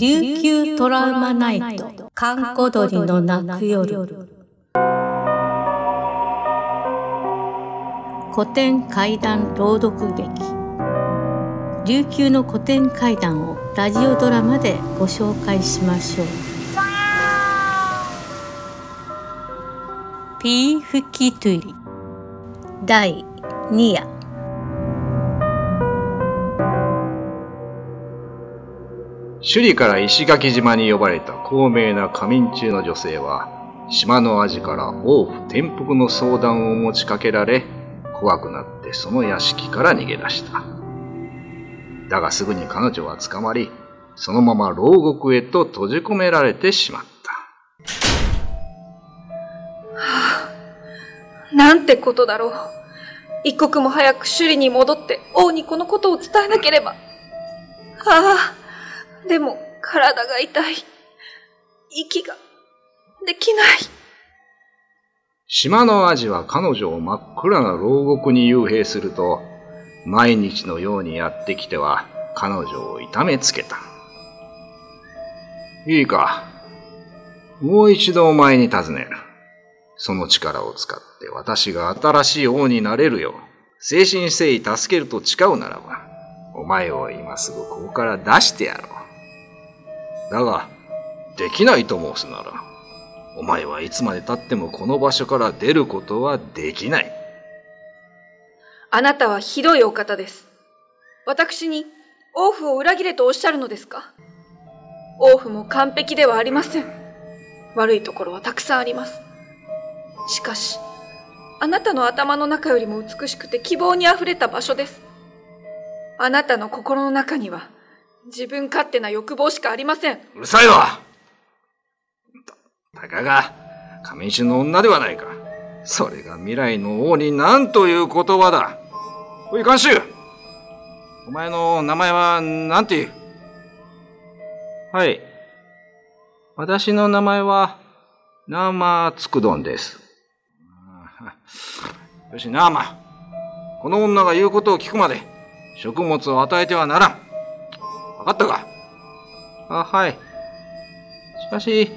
琉球トラウマナイト。閑古鳥の鳴く夜。古典怪談朗読劇。琉球の古典怪談をラジオドラマでご紹介しましょう。ピーフキトゥリ。第2夜首里から石垣島に呼ばれた高名な仮眠中の女性は、島の味から王府転覆の相談を持ちかけられ、怖くなってその屋敷から逃げ出した。だがすぐに彼女は捕まり、そのまま牢獄へと閉じ込められてしまった。はあ、なんてことだろう。一刻も早く首里に戻って王にこのことを伝えなければ。はあ。でも体が痛い。息ができない。島のアジは彼女を真っ暗な牢獄に幽閉すると、毎日のようにやってきては彼女を痛めつけた。いいか。もう一度お前に尋ねる。その力を使って私が新しい王になれるよう、精神誠意助けると誓うならば、お前を今すぐここから出してやろう。だが、できないと申すなら、お前はいつまで経ってもこの場所から出ることはできない。あなたはひどいお方です。私に王府を裏切れとおっしゃるのですか？王府も完璧ではありません。悪いところはたくさんあります。しかし、あなたの頭の中よりも美しくて希望にあふれた場所です。あなたの心の中には、自分勝手な欲望しかありません。うるさいわた、たかが、上主の女ではないか。それが未来の王に何という言葉だ。おい、監修お前の名前は何て言う？はい。私の名前は、ナーマツクドンです。よし、ナーマ。この女が言うことを聞くまで、食物を与えてはならん。わかったか？あ、はい。しかし、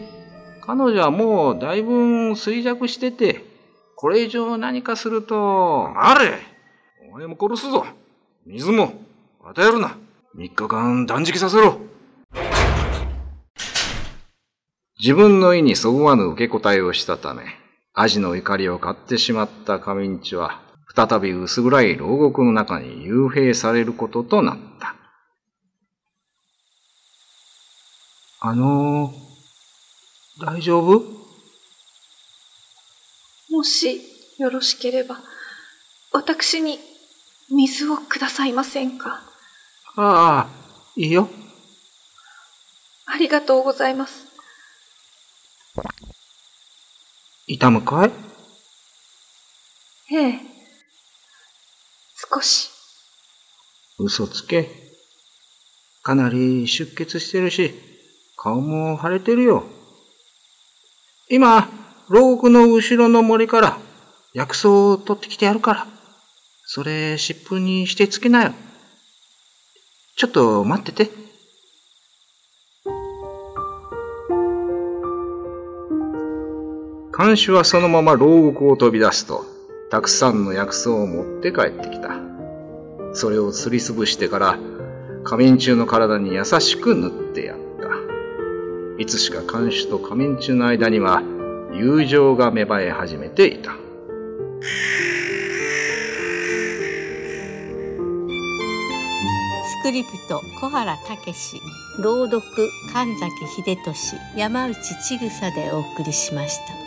彼女はもうだいぶ衰弱してて、これ以上何かすると、あれお前も殺すぞ水も与えるな三日間断食させろ自分の意にそぐわぬ受け答えをしたため、アジの怒りを買ってしまった上日は、再び薄暗い牢獄の中に幽閉されることとなった。あのー、大丈夫？もしよろしければ、私に水をくださいませんか？ああ、いいよ。ありがとうございます。痛むかい？ええ。少し。嘘つけ。かなり出血してるし、顔も腫れてるよ。今、牢獄の後ろの森から薬草を取ってきてやるから。それ湿布にしてつけなよ。ちょっと待ってて。看守はそのまま牢獄を飛び出すと、たくさんの薬草を持って帰ってきた。それをすりつぶしてから、仮眠中の体に優しく塗ってやった。いつしか看守と仮眠中の間には友情が芽生え始めていた。スクリプト小原武史朗読神崎秀俊山内千草でお送りしました。